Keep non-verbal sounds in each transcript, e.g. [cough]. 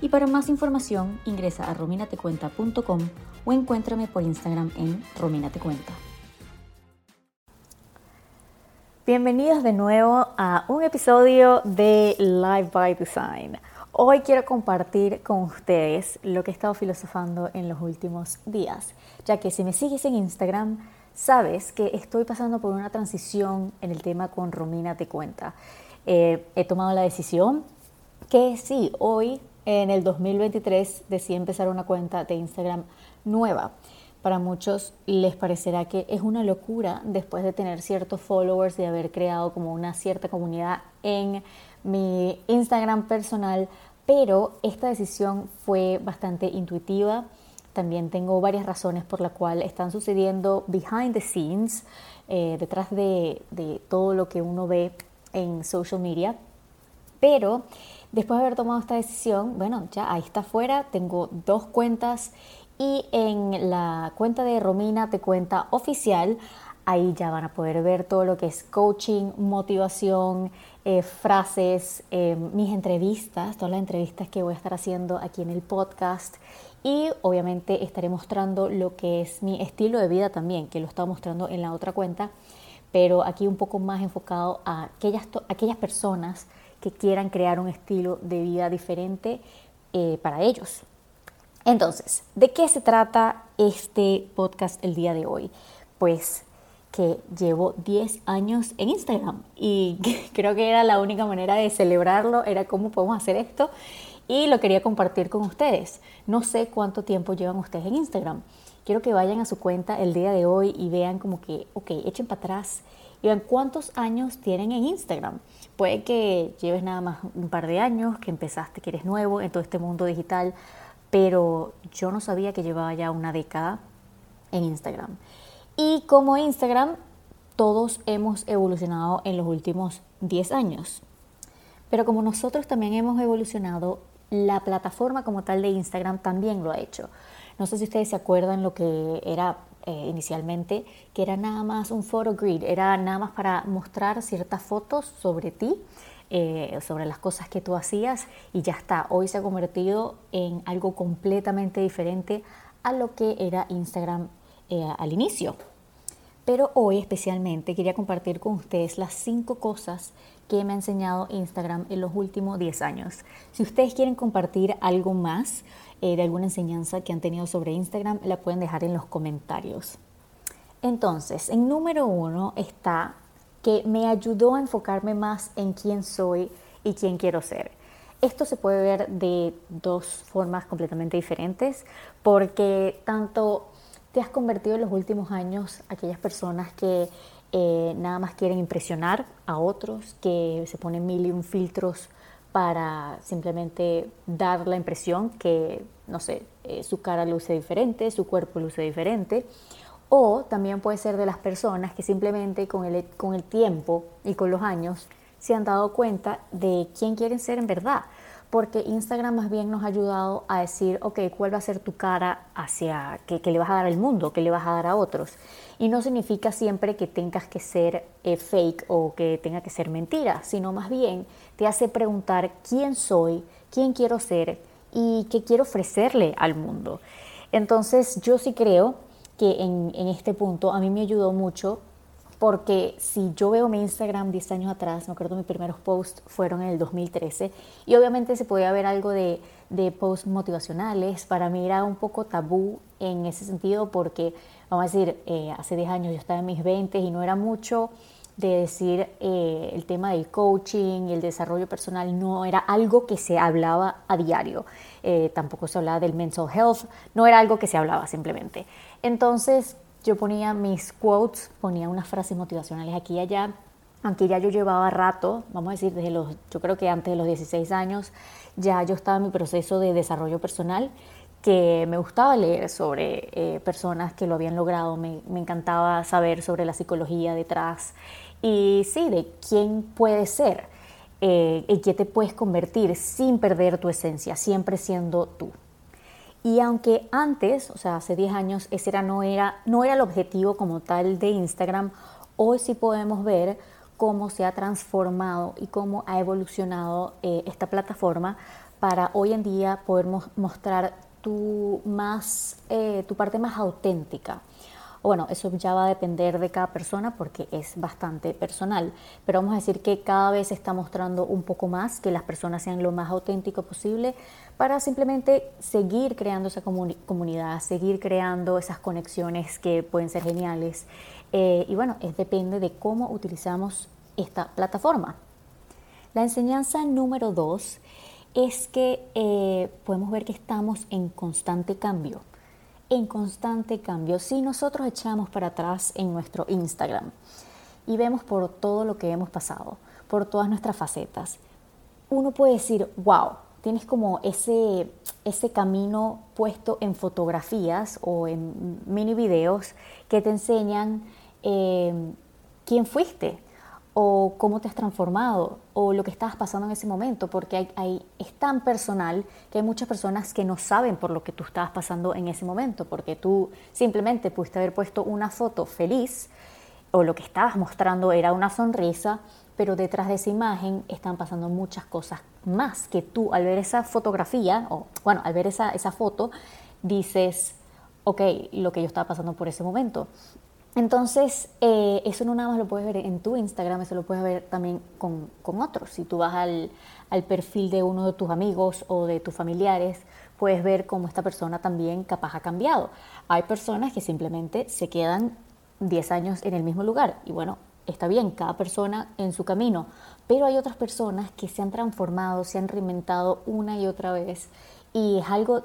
y para más información ingresa a rominatecuenta.com o encuéntrame por Instagram en rominatecuenta. Bienvenidos de nuevo a un episodio de Live by Design. Hoy quiero compartir con ustedes lo que he estado filosofando en los últimos días, ya que si me sigues en Instagram, sabes que estoy pasando por una transición en el tema con Romina Te Cuenta. Eh, he tomado la decisión que sí, hoy en el 2023 decidí empezar una cuenta de Instagram nueva. Para muchos les parecerá que es una locura después de tener ciertos followers, de haber creado como una cierta comunidad en mi Instagram personal, pero esta decisión fue bastante intuitiva. También tengo varias razones por las cuales están sucediendo behind the scenes, eh, detrás de, de todo lo que uno ve en social media. Pero Después de haber tomado esta decisión, bueno, ya ahí está fuera, tengo dos cuentas y en la cuenta de Romina te cuenta oficial, ahí ya van a poder ver todo lo que es coaching, motivación, eh, frases, eh, mis entrevistas, todas las entrevistas que voy a estar haciendo aquí en el podcast y obviamente estaré mostrando lo que es mi estilo de vida también, que lo estaba mostrando en la otra cuenta, pero aquí un poco más enfocado a aquellas, aquellas personas que quieran crear un estilo de vida diferente eh, para ellos. Entonces, ¿de qué se trata este podcast el día de hoy? Pues que llevo 10 años en Instagram y [laughs] creo que era la única manera de celebrarlo, era cómo podemos hacer esto y lo quería compartir con ustedes. No sé cuánto tiempo llevan ustedes en Instagram. Quiero que vayan a su cuenta el día de hoy y vean como que, ok, echen para atrás vean cuántos años tienen en Instagram. Puede que lleves nada más un par de años, que empezaste, que eres nuevo en todo este mundo digital, pero yo no sabía que llevaba ya una década en Instagram. Y como Instagram, todos hemos evolucionado en los últimos 10 años. Pero como nosotros también hemos evolucionado, la plataforma como tal de Instagram también lo ha hecho. No sé si ustedes se acuerdan lo que era eh, inicialmente, que era nada más un photo grid, era nada más para mostrar ciertas fotos sobre ti, eh, sobre las cosas que tú hacías y ya está. Hoy se ha convertido en algo completamente diferente a lo que era Instagram eh, al inicio. Pero hoy especialmente quería compartir con ustedes las cinco cosas que me ha enseñado Instagram en los últimos 10 años. Si ustedes quieren compartir algo más, eh, de alguna enseñanza que han tenido sobre Instagram, la pueden dejar en los comentarios. Entonces, en número uno está que me ayudó a enfocarme más en quién soy y quién quiero ser. Esto se puede ver de dos formas completamente diferentes, porque tanto te has convertido en los últimos años aquellas personas que eh, nada más quieren impresionar a otros, que se ponen mil y un filtros para simplemente dar la impresión que, no sé, eh, su cara luce diferente, su cuerpo luce diferente. O también puede ser de las personas que simplemente con el, con el tiempo y con los años se han dado cuenta de quién quieren ser en verdad porque Instagram más bien nos ha ayudado a decir, ok, ¿cuál va a ser tu cara hacia, que, le vas a dar al mundo, que le vas a dar a otros? Y no significa siempre que tengas que ser eh, fake o que tenga que ser mentira, sino más bien te hace preguntar quién soy, quién quiero ser y qué quiero ofrecerle al mundo. Entonces yo sí creo que en, en este punto a mí me ayudó mucho porque si yo veo mi Instagram 10 años atrás, me acuerdo mis primeros posts fueron en el 2013 y obviamente se podía ver algo de, de posts motivacionales, para mí era un poco tabú en ese sentido porque, vamos a decir, eh, hace 10 años yo estaba en mis 20 y no era mucho de decir eh, el tema del coaching y el desarrollo personal no era algo que se hablaba a diario, eh, tampoco se hablaba del mental health, no era algo que se hablaba simplemente. Entonces, yo ponía mis quotes, ponía unas frases motivacionales aquí y allá, aunque ya yo llevaba rato, vamos a decir, desde los, yo creo que antes de los 16 años, ya yo estaba en mi proceso de desarrollo personal, que me gustaba leer sobre eh, personas que lo habían logrado, me, encantaba saber sobre la psicología detrás y sí, de quién puede ser, eh, en qué te puedes convertir sin perder tu esencia, siempre siendo tú. Y aunque antes, o sea, hace 10 años, ese era, no, era, no era el objetivo como tal de Instagram, hoy sí podemos ver cómo se ha transformado y cómo ha evolucionado eh, esta plataforma para hoy en día poder mostrar tu, más, eh, tu parte más auténtica. Bueno, eso ya va a depender de cada persona porque es bastante personal, pero vamos a decir que cada vez se está mostrando un poco más que las personas sean lo más auténtico posible para simplemente seguir creando esa comunidad, seguir creando esas conexiones que pueden ser geniales. Eh, y bueno, es depende de cómo utilizamos esta plataforma. La enseñanza número dos es que eh, podemos ver que estamos en constante cambio, en constante cambio. Si nosotros echamos para atrás en nuestro Instagram y vemos por todo lo que hemos pasado, por todas nuestras facetas, uno puede decir, wow, tienes como ese, ese camino puesto en fotografías o en mini videos que te enseñan eh, quién fuiste, o cómo te has transformado o lo que estabas pasando en ese momento, porque hay, es tan personal que hay muchas personas que no saben por lo que tú estabas pasando en ese momento, porque tú simplemente pudiste haber puesto una foto feliz o lo que estabas mostrando era una sonrisa, pero detrás de esa imagen están pasando muchas cosas más que tú al ver esa fotografía, o bueno, al ver esa, esa foto, dices, ok, lo que yo estaba pasando por ese momento. Entonces, eh, eso no nada más lo puedes ver en tu Instagram, eso lo puedes ver también con, otros. Si tú vas al, perfil de uno de tus amigos o de tus familiares, puedes ver cómo esta persona también capaz ha cambiado. Hay personas que simplemente se quedan 10 años en el mismo lugar y bueno, está bien, cada persona en su camino, pero hay otras personas que se han transformado, se han reinventado una y otra vez y es algo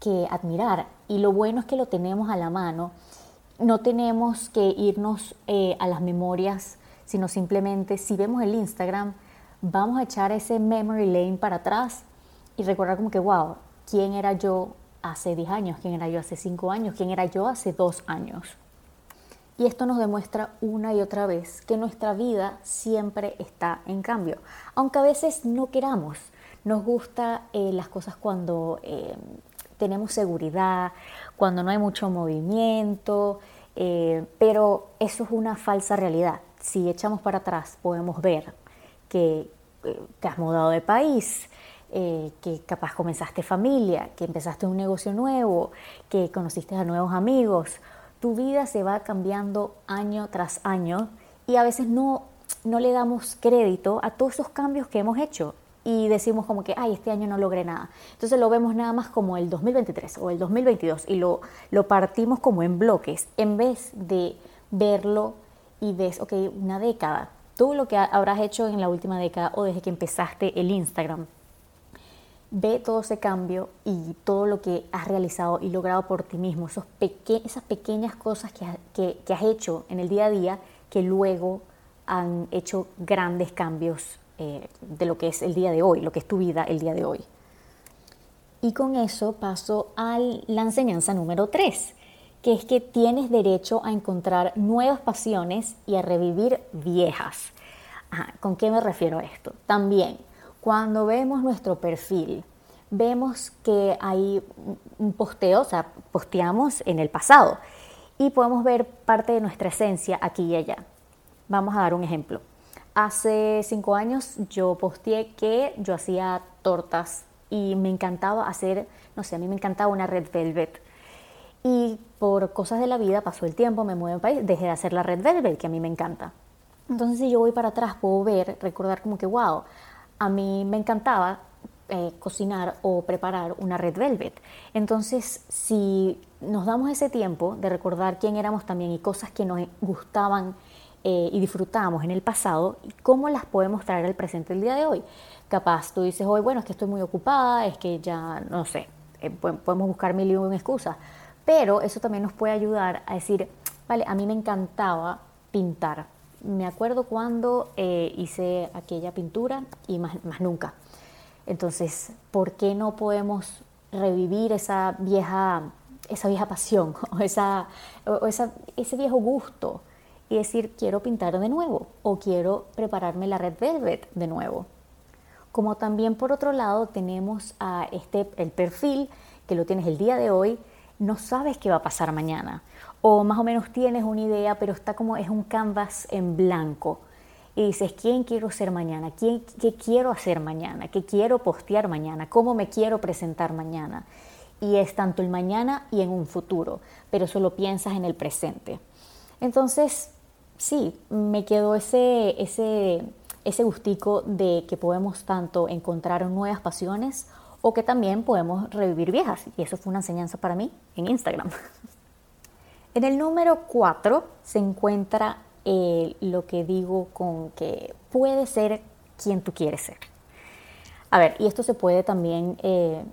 que admirar y lo bueno es que lo tenemos a la mano no tenemos que irnos eh, a las memorias, sino simplemente si vemos el Instagram, vamos a echar ese memory lane para atrás y recordar como que, wow, ¿quién era yo hace 10 años? ¿Quién era yo hace 5 años? ¿Quién era yo hace 2 años? Y esto nos demuestra una y otra vez que nuestra vida siempre está en cambio, aunque a veces no queramos. Nos gusta eh, las cosas cuando eh, tenemos seguridad, cuando no hay mucho movimiento, eh, pero eso es una falsa realidad. Si echamos para atrás podemos ver que eh, te has mudado de país, eh, que capaz comenzaste familia, que empezaste un negocio nuevo, que conociste a nuevos amigos. Tu vida se va cambiando año tras año y a veces no, no le damos crédito a todos esos cambios que hemos hecho y decimos como que, ay, este año no logré nada. Entonces lo vemos nada más como el 2023 o el 2022 y lo, lo partimos como en bloques en vez de verlo y ves, ok, una década, todo lo que habrás hecho en la última década o desde que empezaste el Instagram. Ve todo ese cambio y todo lo que has realizado y logrado por ti mismo, esos esas pequeñas cosas que, que, que has hecho en el día a día que luego han hecho grandes cambios eh, de lo que es el día de hoy, lo que es tu vida el día de hoy. Y con eso paso a la enseñanza número 3, que es que tienes derecho a encontrar nuevas pasiones y a revivir viejas. ¿Con qué me refiero a esto? También, cuando vemos nuestro perfil, vemos que hay un posteo, o sea, posteamos en el pasado y podemos ver parte de nuestra esencia aquí y allá. Vamos a dar un ejemplo. Hace cinco años yo posteé que yo hacía tortas y me encantaba hacer, no sé, a mí me encantaba una red velvet. Y por cosas de la vida pasó el tiempo, me muevo en país, dejé de hacer la red velvet, que a mí me encanta. Entonces si yo voy para atrás puedo ver, recordar como que, wow, a mí me encantaba eh, cocinar o preparar una red velvet. Entonces, si nos damos ese tiempo de recordar quién éramos también y cosas que nos gustaban eh, y disfrutamos en el pasado, ¿cómo las podemos traer al presente el día de hoy? Capaz tú dices hoy, bueno, es que estoy muy ocupada, es que ya, no sé, eh, podemos buscar mil y una excusas, pero eso también nos puede ayudar a decir, vale, a mí me encantaba pintar. Me acuerdo cuando eh, hice aquella pintura y más, más nunca. Entonces, ¿por qué no podemos revivir esa vieja, esa vieja pasión [laughs] o, esa, o esa, ese viejo gusto y decir quiero pintar de nuevo o quiero prepararme la red velvet de nuevo. Como también por otro lado tenemos a este, el perfil que lo tienes el día de hoy, no sabes qué va a pasar mañana o más o menos tienes una idea, pero está como es un canvas en blanco. Y dices, ¿quién quiero ser mañana? ¿Quién, ¿Qué quiero hacer mañana? ¿Qué quiero postear mañana? ¿Cómo me quiero presentar mañana? Y es tanto el mañana y en un futuro, pero solo piensas en el presente. Entonces, sí, me quedó ese, ese, ese gustico de que podemos tanto encontrar nuevas pasiones o que también podemos revivir viejas. Y eso fue una enseñanza para mí en Instagram. [laughs] En el número 4 se encuentra eh, lo que digo con que puede ser quien tú quieres ser. A ver, y esto se puede también eh,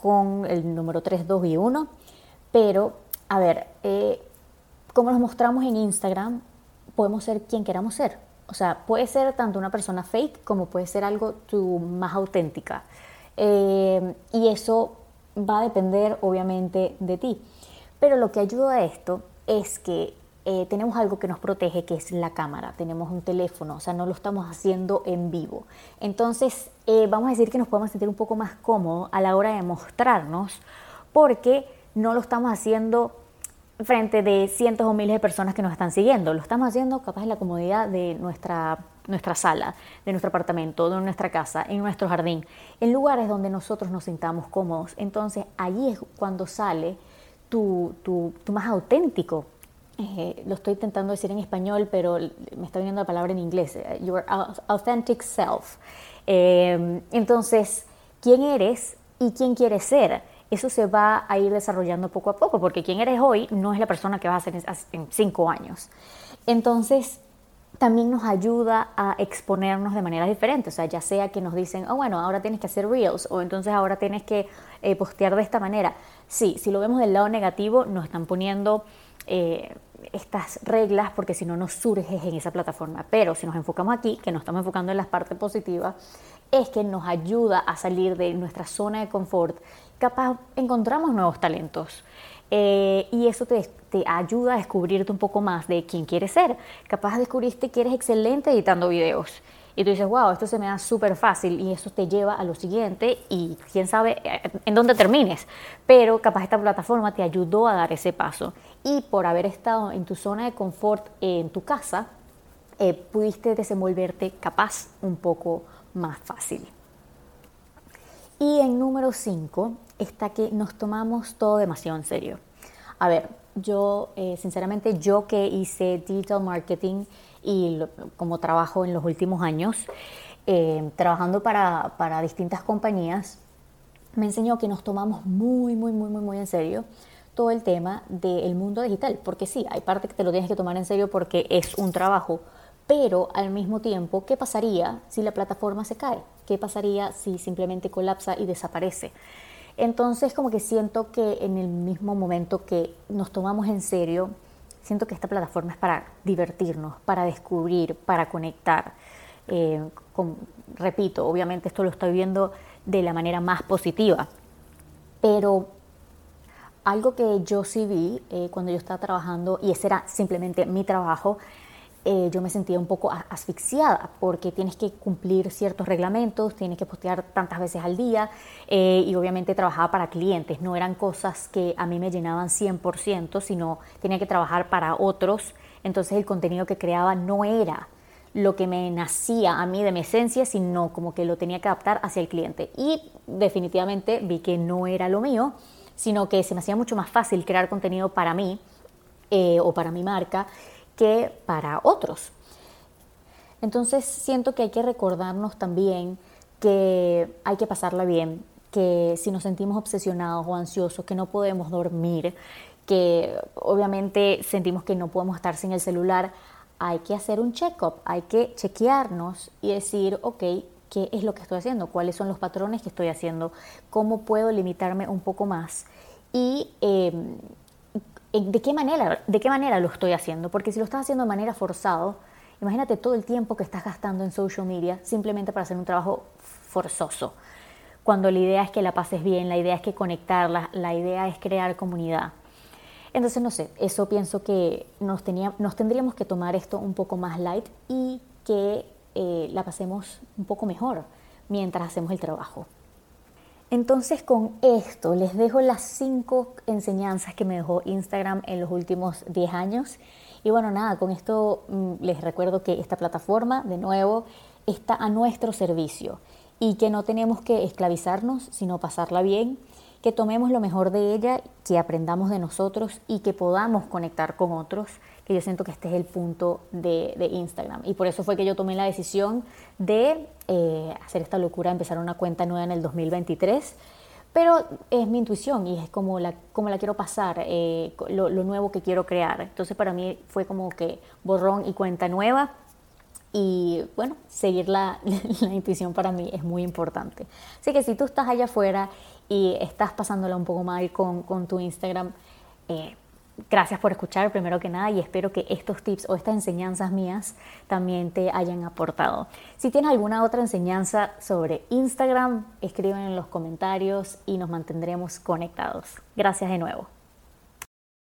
con el número 3, 2 y 1, pero a ver, eh, como nos mostramos en Instagram, podemos ser quien queramos ser. O sea, puede ser tanto una persona fake como puede ser algo más auténtica. y eso va a depender obviamente de ti. Pero lo que ayuda a esto es que eh, tenemos algo que nos protege, que es la cámara. Tenemos un teléfono, o sea, no lo estamos haciendo en vivo. Entonces, eh, vamos a decir que nos podemos sentir un poco más cómodos a la hora de mostrarnos, porque no lo estamos haciendo frente de cientos o miles de personas que nos están siguiendo. Lo estamos haciendo capaz en la comodidad de nuestra, nuestra sala, de nuestro apartamento, de nuestra casa, en nuestro jardín, en lugares donde nosotros nos sintamos cómodos. Entonces, allí es cuando sale tu, tu, más auténtico. Eh, lo estoy intentando decir en español, pero me está viniendo la palabra en inglés. Eh, your authentic self. Eh, entonces, ¿quién eres y quién quieres ser? Eso se va a ir desarrollando poco a poco, porque quién eres hoy no es la persona que vas a ser en cinco años. Entonces, también nos ayuda a exponernos de maneras diferentes. O sea, ya sea que nos dicen, oh, bueno, ahora tienes que hacer reels o entonces ahora tienes que eh, postear de esta manera. Sí, si lo vemos del lado negativo, nos están poniendo eh, estas reglas porque si no, no surges en esa plataforma. Pero si nos enfocamos aquí, que nos estamos enfocando en las partes positivas, es que nos ayuda a salir de nuestra zona de confort. Capaz encontramos nuevos talentos. Eh, y eso te, ayuda a descubrirte un poco más de quién quieres ser. Capaz descubriste que eres excelente editando videos. Y tú dices, wow, esto se me da súper fácil y eso te lleva a lo siguiente y quién sabe eh, en dónde termines. Pero capaz esta plataforma te ayudó a dar ese paso. Y por haber estado en tu zona de confort en tu casa, eh, pudiste desenvolverte capaz un poco más fácil. Y en número 5 está que nos tomamos todo demasiado en serio. A ver, yo, eh, sinceramente, yo que hice digital marketing y como trabajo en los últimos años, eh, trabajando para, para distintas compañías, me enseñó que nos tomamos muy, muy, muy, muy, muy en serio todo el tema del mundo digital, porque sí, hay parte que te lo tienes que tomar en serio porque es un trabajo, pero al mismo tiempo, ¿qué pasaría si la plataforma se cae? ¿Qué pasaría si simplemente colapsa y desaparece? Entonces como que siento que en el mismo momento que nos tomamos en serio, siento que esta plataforma es para divertirnos, para descubrir, para conectar. Eh, repito, obviamente esto lo estoy viendo de la manera más positiva, pero algo que yo sí vi eh, cuando yo estaba trabajando, y ese era simplemente mi trabajo, eh, yo me sentía un poco asfixiada porque tienes que cumplir ciertos reglamentos, tienes que postear tantas veces al día eh, y obviamente trabajaba para clientes, no eran cosas que a mí me llenaban 100%, sino tenía que trabajar para otros, entonces el contenido que creaba no era lo que me nacía a mí de mi esencia, sino como que lo tenía que adaptar hacia el cliente. Y definitivamente vi que no era lo mío, sino que se me hacía mucho más fácil crear contenido para mí eh, o para mi marca que para otros. Entonces siento que hay que recordarnos también que hay que pasarla bien, que si nos sentimos obsesionados o ansiosos, que no podemos dormir, que obviamente sentimos que no podemos estar sin el celular, hay que hacer un check-up, hay que chequearnos y decir, ok, ¿qué es lo que estoy haciendo? ¿Cuáles son los patrones que estoy haciendo? ¿Cómo puedo limitarme un poco más? Y em, ¿de qué, manera, ¿de qué manera lo estoy haciendo? Porque si lo estás haciendo de manera forzado, imagínate todo el tiempo que estás gastando en social media simplemente para hacer un trabajo forzoso. cuando la idea es que la pases bien, la idea es que conectarla, la idea es crear comunidad. Entonces, no sé, eso pienso que nos, nos tendríamos que tomar esto un poco más light y que eh, la pasemos un poco mejor mientras hacemos el trabajo. Entonces con esto les dejo las cinco enseñanzas que me dejó Instagram en los últimos 10 años. Y bueno, nada, con esto mm, les recuerdo que esta plataforma, de nuevo, está a nuestro servicio y que no tenemos que esclavizarnos, sino pasarla bien, que tomemos lo mejor de ella, que aprendamos de nosotros y que podamos conectar con otros que yo siento que este es el punto de, Instagram. Y por eso fue que yo tomé la decisión de eh, hacer esta locura, empezar una cuenta nueva en el 2023. Pero es mi intuición y es como la, como la quiero pasar, eh, lo, nuevo que quiero crear. Entonces para mí fue como que borrón y cuenta nueva. Y bueno, seguir la, [laughs] la intuición para mí es muy importante. Así que si tú estás allá afuera y estás pasándola un poco mal con, con tu Instagram, eh, Gracias por escuchar primero que nada y espero que estos tips o estas enseñanzas mías también te hayan aportado. Si tienes alguna otra enseñanza sobre Instagram, escriben en los comentarios y nos mantendremos conectados. Gracias de nuevo.